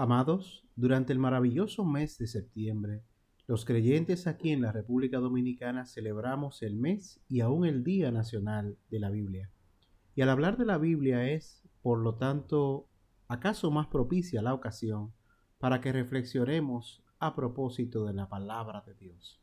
Amados, durante el maravilloso mes de septiembre, los creyentes aquí en la República Dominicana celebramos el mes y aún el Día Nacional de la Biblia. Y al hablar de la Biblia es, por lo tanto, acaso más propicia la ocasión para que reflexionemos a propósito de la palabra de Dios.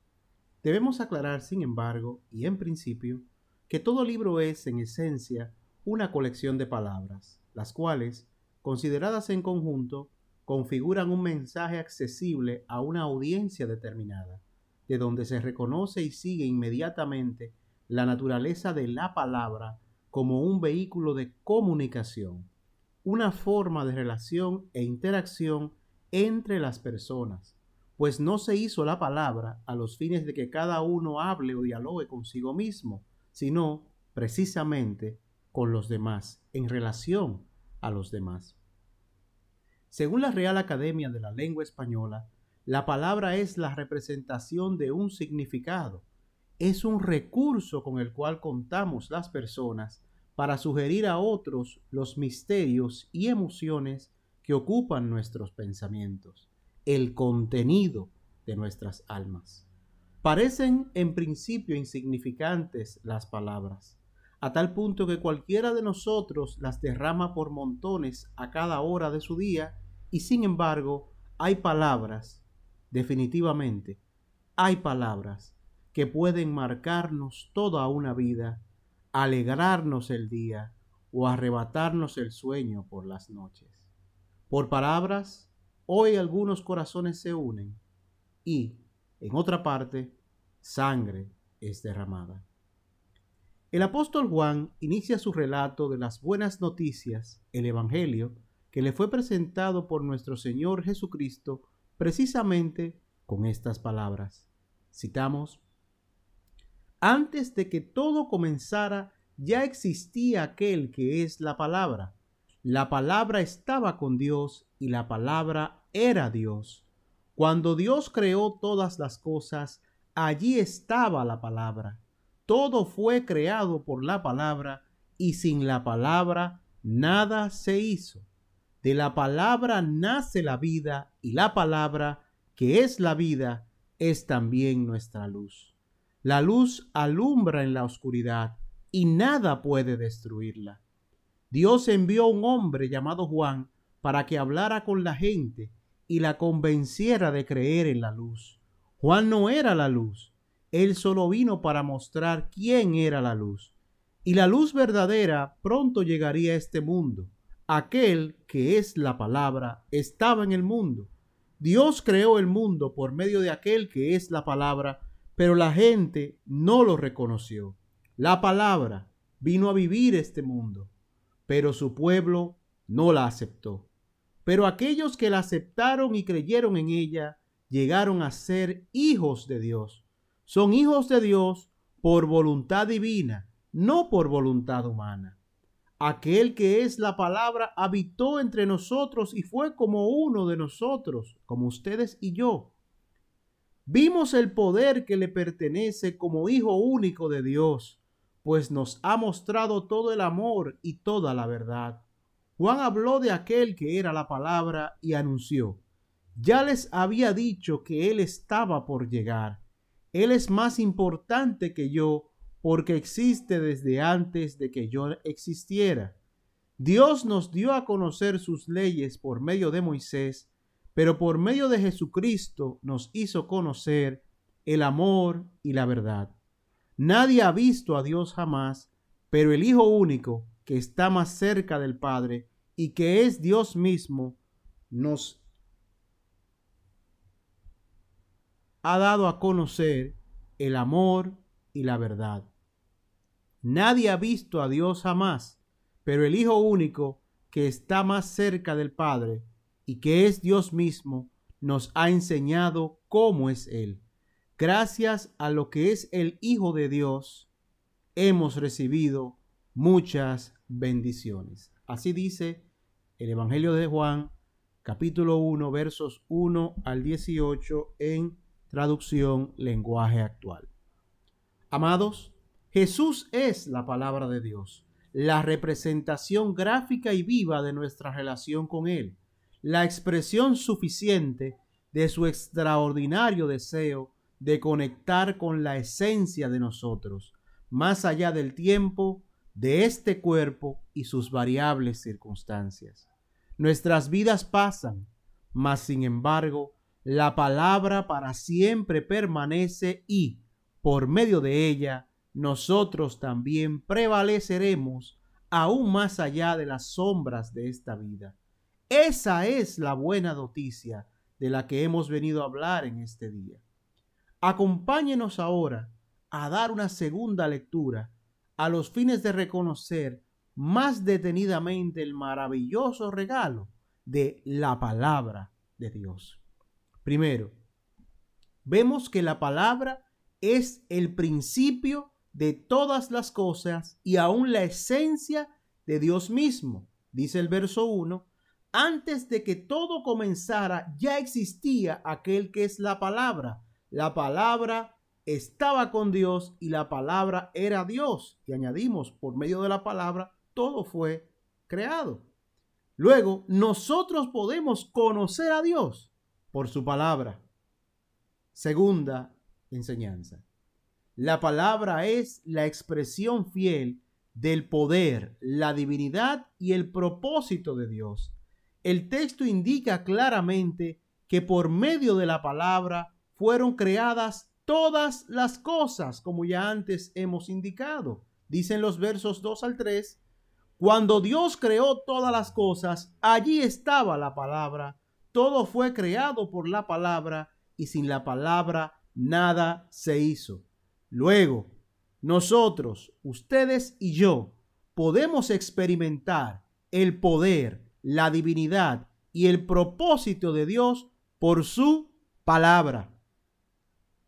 Debemos aclarar, sin embargo, y en principio, que todo libro es, en esencia, una colección de palabras, las cuales, consideradas en conjunto, configuran un mensaje accesible a una audiencia determinada, de donde se reconoce y sigue inmediatamente la naturaleza de la palabra como un vehículo de comunicación, una forma de relación e interacción entre las personas, pues no se hizo la palabra a los fines de que cada uno hable o dialogue consigo mismo, sino precisamente con los demás, en relación a los demás. Según la Real Academia de la Lengua Española, la palabra es la representación de un significado. Es un recurso con el cual contamos las personas para sugerir a otros los misterios y emociones que ocupan nuestros pensamientos, el contenido de nuestras almas. Parecen en principio insignificantes las palabras, a tal punto que cualquiera de nosotros las derrama por montones a cada hora de su día y sin embargo, hay palabras, definitivamente, hay palabras que pueden marcarnos toda una vida, alegrarnos el día o arrebatarnos el sueño por las noches. Por palabras, hoy algunos corazones se unen y, en otra parte, sangre es derramada. El apóstol Juan inicia su relato de las buenas noticias, el Evangelio, que le fue presentado por nuestro Señor Jesucristo precisamente con estas palabras. Citamos, Antes de que todo comenzara, ya existía aquel que es la palabra. La palabra estaba con Dios y la palabra era Dios. Cuando Dios creó todas las cosas, allí estaba la palabra. Todo fue creado por la palabra y sin la palabra nada se hizo. De la palabra nace la vida y la palabra, que es la vida, es también nuestra luz. La luz alumbra en la oscuridad y nada puede destruirla. Dios envió un hombre llamado Juan para que hablara con la gente y la convenciera de creer en la luz. Juan no era la luz, él solo vino para mostrar quién era la luz. Y la luz verdadera pronto llegaría a este mundo aquel que es la palabra estaba en el mundo. Dios creó el mundo por medio de aquel que es la palabra, pero la gente no lo reconoció. La palabra vino a vivir este mundo, pero su pueblo no la aceptó. Pero aquellos que la aceptaron y creyeron en ella llegaron a ser hijos de Dios. Son hijos de Dios por voluntad divina, no por voluntad humana. Aquel que es la palabra habitó entre nosotros y fue como uno de nosotros, como ustedes y yo. Vimos el poder que le pertenece como Hijo único de Dios, pues nos ha mostrado todo el amor y toda la verdad. Juan habló de aquel que era la palabra y anunció, ya les había dicho que Él estaba por llegar. Él es más importante que yo porque existe desde antes de que yo existiera. Dios nos dio a conocer sus leyes por medio de Moisés, pero por medio de Jesucristo nos hizo conocer el amor y la verdad. Nadie ha visto a Dios jamás, pero el Hijo único, que está más cerca del Padre y que es Dios mismo, nos ha dado a conocer el amor y la verdad. Nadie ha visto a Dios jamás, pero el Hijo único, que está más cerca del Padre y que es Dios mismo, nos ha enseñado cómo es Él. Gracias a lo que es el Hijo de Dios, hemos recibido muchas bendiciones. Así dice el Evangelio de Juan, capítulo 1, versos 1 al 18 en traducción lenguaje actual. Amados, Jesús es la palabra de Dios, la representación gráfica y viva de nuestra relación con Él. la expresión suficiente de su extraordinario deseo de conectar con la esencia de nosotros, más allá del tiempo, de este cuerpo y sus variables circunstancias. Nuestras vidas pasan, mas sin embargo, la palabra para siempre permanece y, por medio de ella, nosotros también prevaleceremos aún más allá de las sombras de esta vida. Esa es la buena noticia de la que hemos venido a hablar en este día. Acompáñenos ahora a dar una segunda lectura a los fines de reconocer más detenidamente el maravilloso regalo de la palabra de Dios. Primero, vemos que la palabra es el principio de todas las cosas y aún la esencia de Dios mismo. Dice el verso 1, antes de que todo comenzara ya existía aquel que es la palabra. La palabra estaba con Dios y la palabra era Dios. Y añadimos, por medio de la palabra, todo fue creado. Luego, nosotros podemos conocer a Dios por su palabra. Segunda enseñanza. La palabra es la expresión fiel del poder, la divinidad y el propósito de Dios. El texto indica claramente que por medio de la palabra fueron creadas todas las cosas, como ya antes hemos indicado. Dicen los versos 2 al 3, cuando Dios creó todas las cosas, allí estaba la palabra, todo fue creado por la palabra y sin la palabra nada se hizo. Luego, nosotros, ustedes y yo, podemos experimentar el poder, la divinidad y el propósito de Dios por su palabra.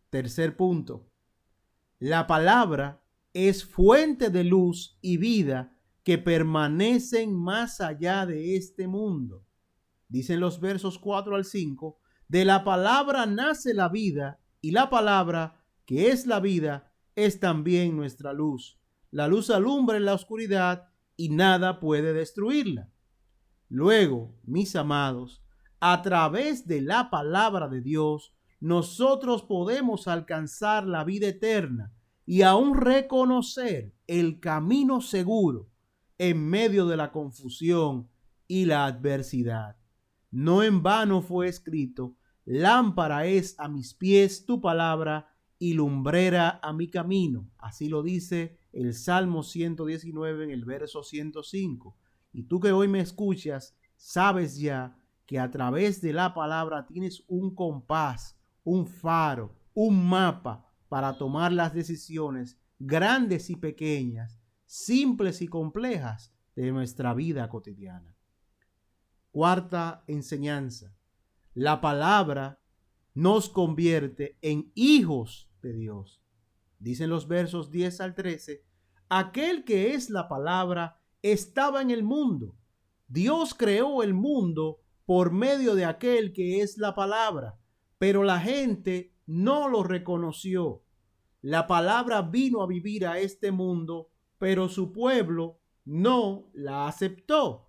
Tercer punto. La palabra es fuente de luz y vida que permanecen más allá de este mundo. Dicen los versos 4 al 5, de la palabra nace la vida y la palabra que es la vida, es también nuestra luz. La luz alumbra en la oscuridad y nada puede destruirla. Luego, mis amados, a través de la palabra de Dios, nosotros podemos alcanzar la vida eterna y aún reconocer el camino seguro en medio de la confusión y la adversidad. No en vano fue escrito, lámpara es a mis pies tu palabra y lumbrera a mi camino. Así lo dice el Salmo 119 en el verso 105. Y tú que hoy me escuchas, sabes ya que a través de la palabra tienes un compás, un faro, un mapa para tomar las decisiones grandes y pequeñas, simples y complejas de nuestra vida cotidiana. Cuarta enseñanza. La palabra nos convierte en hijos de Dios. Dicen los versos 10 al 13, aquel que es la palabra estaba en el mundo. Dios creó el mundo por medio de aquel que es la palabra, pero la gente no lo reconoció. La palabra vino a vivir a este mundo, pero su pueblo no la aceptó.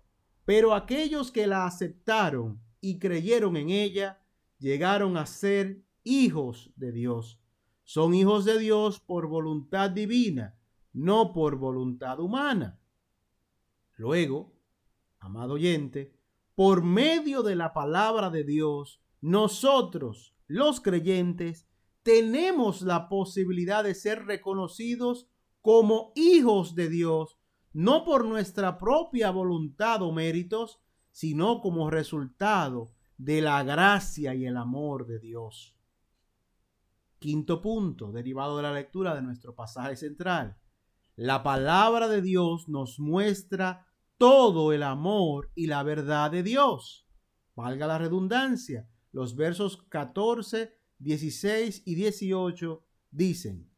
Pero aquellos que la aceptaron y creyeron en ella, llegaron a ser hijos de Dios. Son hijos de Dios por voluntad divina, no por voluntad humana. Luego, amado oyente, por medio de la palabra de Dios, nosotros, los creyentes, tenemos la posibilidad de ser reconocidos como hijos de Dios, no por nuestra propia voluntad o méritos, sino como resultado de la gracia y el amor de Dios. Quinto punto, derivado de la lectura de nuestro pasaje central. La palabra de Dios nos muestra todo el amor y la verdad de Dios. Valga la redundancia, los versos 14, 16 y 18 dicen,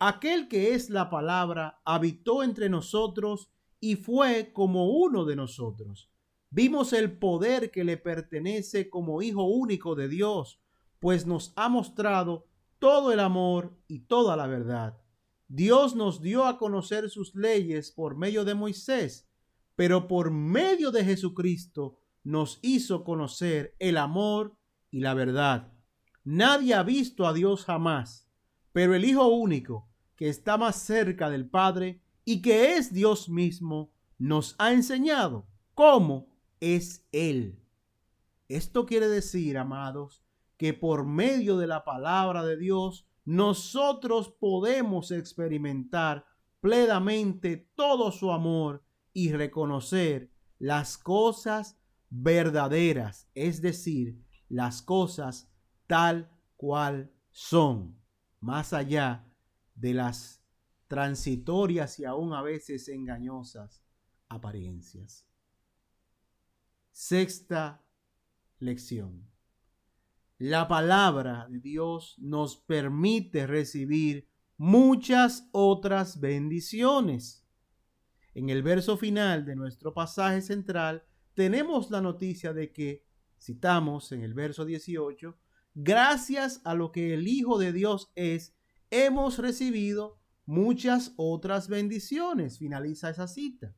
Aquel que es la palabra habitó entre nosotros y fue como uno de nosotros Vimos el poder que le pertenece como Hijo único de Dios, pues nos ha mostrado todo el amor y toda la verdad. Dios nos dio a conocer sus leyes por medio de Moisés, pero por medio de Jesucristo nos hizo conocer el amor y la verdad. Nadie ha visto a Dios jamás, pero el Hijo único, que está más cerca del Padre y que es Dios mismo, nos ha enseñado cómo es Él. Esto quiere decir, amados, que por medio de la palabra de Dios nosotros podemos experimentar plenamente todo su amor y reconocer las cosas verdaderas, es decir, las cosas tal cual son, más allá de las transitorias y aún a veces engañosas apariencias. Sexta lección. La palabra de Dios nos permite recibir muchas otras bendiciones. En el verso final de nuestro pasaje central tenemos la noticia de que, citamos en el verso 18, gracias a lo que el Hijo de Dios es, hemos recibido muchas otras bendiciones. Finaliza esa cita.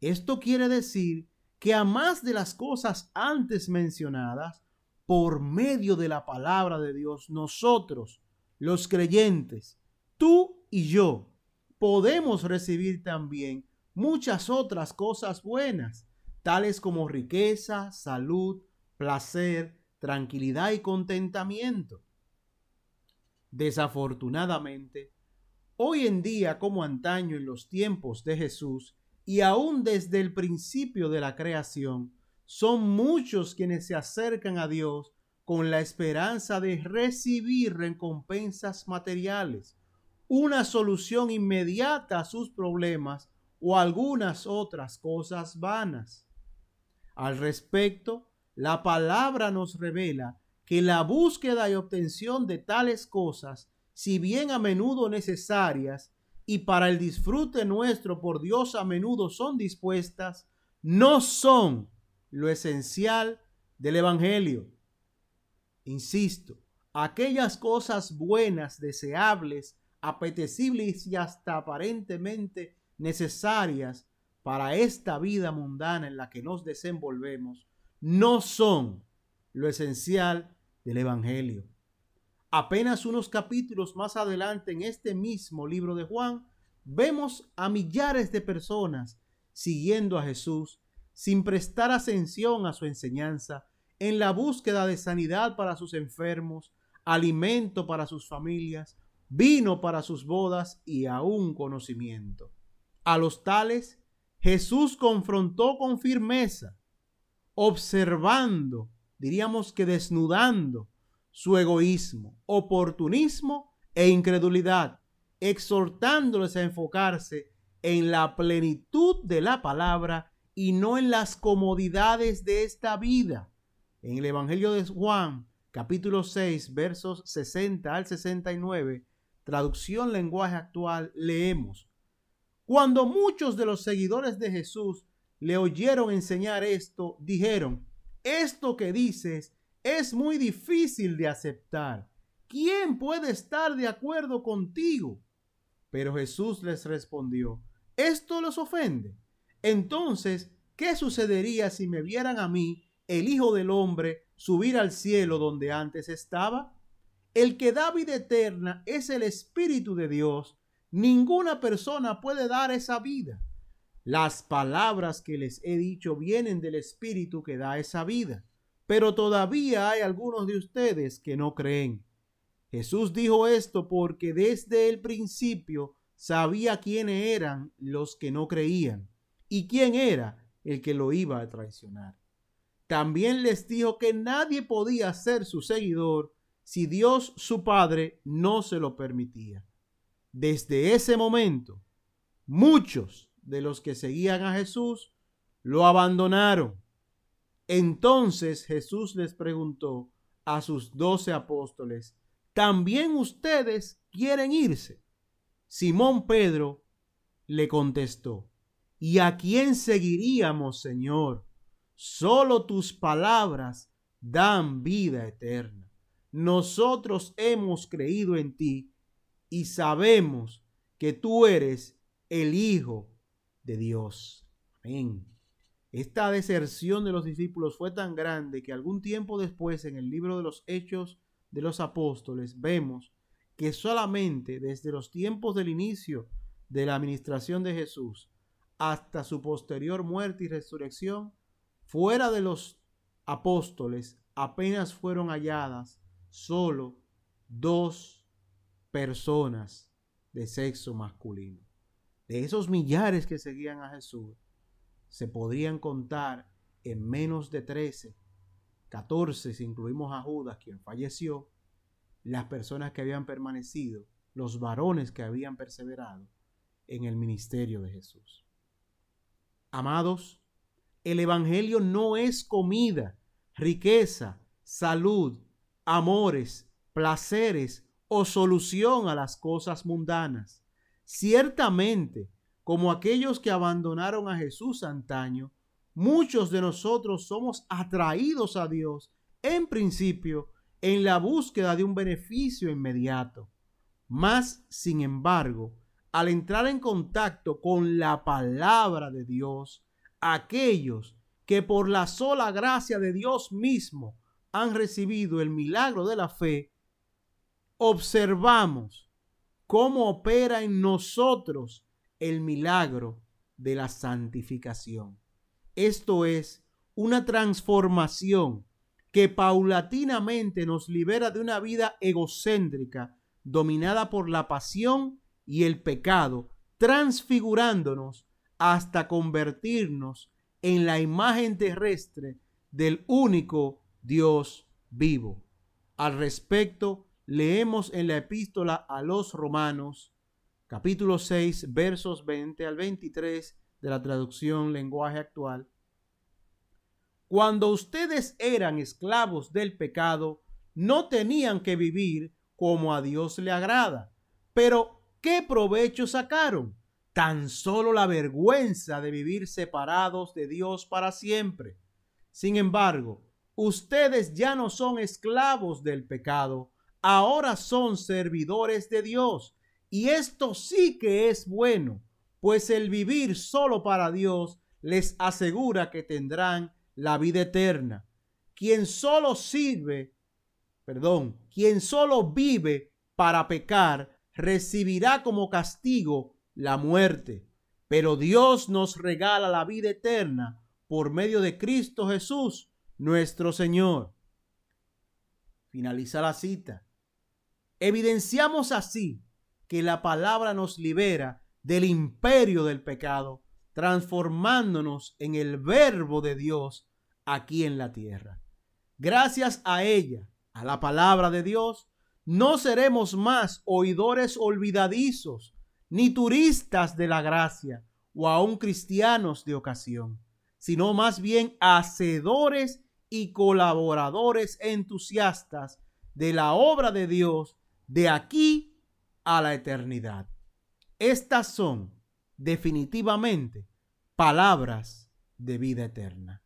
Esto quiere decir que a más de las cosas antes mencionadas, por medio de la palabra de Dios, nosotros, los creyentes, tú y yo, podemos recibir también muchas otras cosas buenas, tales como riqueza, salud, placer, tranquilidad y contentamiento. Desafortunadamente, hoy en día como antaño en los tiempos de Jesús, y aún desde el principio de la creación, son muchos quienes se acercan a Dios con la esperanza de recibir recompensas materiales, una solución inmediata a sus problemas o algunas otras cosas vanas. Al respecto, la palabra nos revela que la búsqueda y obtención de tales cosas, si bien a menudo necesarias, y para el disfrute nuestro por Dios a menudo son dispuestas, no son lo esencial del Evangelio. Insisto, aquellas cosas buenas, deseables, apetecibles y hasta aparentemente necesarias para esta vida mundana en la que nos desenvolvemos, no son lo esencial del Evangelio. Apenas unos capítulos más adelante en este mismo libro de Juan, vemos a millares de personas siguiendo a Jesús sin prestar ascensión a su enseñanza, en la búsqueda de sanidad para sus enfermos, alimento para sus familias, vino para sus bodas y aún conocimiento. A los tales Jesús confrontó con firmeza, observando, diríamos que desnudando su egoísmo, oportunismo e incredulidad, exhortándoles a enfocarse en la plenitud de la palabra y no en las comodidades de esta vida. En el Evangelio de Juan, capítulo 6, versos 60 al 69, traducción lenguaje actual, leemos, Cuando muchos de los seguidores de Jesús le oyeron enseñar esto, dijeron, esto que dices es muy difícil de aceptar. ¿Quién puede estar de acuerdo contigo? Pero Jesús les respondió, ¿esto los ofende? Entonces, ¿qué sucedería si me vieran a mí, el Hijo del Hombre, subir al cielo donde antes estaba? El que da vida eterna es el Espíritu de Dios. Ninguna persona puede dar esa vida. Las palabras que les he dicho vienen del Espíritu que da esa vida pero todavía hay algunos de ustedes que no creen. Jesús dijo esto porque desde el principio sabía quiénes eran los que no creían y quién era el que lo iba a traicionar. También les dijo que nadie podía ser su seguidor si Dios su Padre no se lo permitía. Desde ese momento, muchos de los que seguían a Jesús lo abandonaron entonces Jesús les preguntó a sus doce apóstoles, ¿también ustedes quieren irse? Simón Pedro le contestó, ¿y a quién seguiríamos, Señor? Solo tus palabras dan vida eterna. Nosotros hemos creído en ti y sabemos que tú eres el Hijo de Dios. Amén. Esta deserción de los discípulos fue tan grande que algún tiempo después en el libro de los Hechos de los Apóstoles vemos que solamente desde los tiempos del inicio de la administración de Jesús hasta su posterior muerte y resurrección, fuera de los apóstoles apenas fueron halladas solo dos personas de sexo masculino. De esos millares que seguían a Jesús, se podrían contar en menos de 13, 14 si incluimos a Judas, quien falleció, las personas que habían permanecido, los varones que habían perseverado en el ministerio de Jesús. Amados, el Evangelio no es comida, riqueza, salud, amores, placeres o solución a las cosas mundanas. Ciertamente, como aquellos que abandonaron a Jesús antaño, muchos de nosotros somos atraídos a Dios en principio en la búsqueda de un beneficio inmediato. Mas, sin embargo, al entrar en contacto con la palabra de Dios, aquellos que por la sola gracia de Dios mismo han recibido el milagro de la fe, observamos cómo opera en nosotros el milagro de la santificación. Esto es una transformación que paulatinamente nos libera de una vida egocéntrica dominada por la pasión y el pecado, transfigurándonos hasta convertirnos en la imagen terrestre del único Dios vivo. Al respecto, leemos en la epístola a los romanos capítulo 6, versos 20 al 23 de la traducción lenguaje actual. Cuando ustedes eran esclavos del pecado, no tenían que vivir como a Dios le agrada. Pero, ¿qué provecho sacaron? Tan solo la vergüenza de vivir separados de Dios para siempre. Sin embargo, ustedes ya no son esclavos del pecado, ahora son servidores de Dios y esto sí que es bueno, pues el vivir solo para Dios les asegura que tendrán la vida eterna. Quien solo sirve, perdón, quien solo vive para pecar, recibirá como castigo la muerte. Pero Dios nos regala la vida eterna por medio de Cristo Jesús, nuestro Señor. Finaliza la cita. Evidenciamos así que la palabra nos libera del imperio del pecado, transformándonos en el verbo de Dios aquí en la tierra. Gracias a ella, a la palabra de Dios, no seremos más oidores olvidadizos, ni turistas de la gracia, o aún cristianos de ocasión, sino más bien hacedores y colaboradores entusiastas de la obra de Dios de aquí a la eternidad. Estas son definitivamente palabras de vida eterna.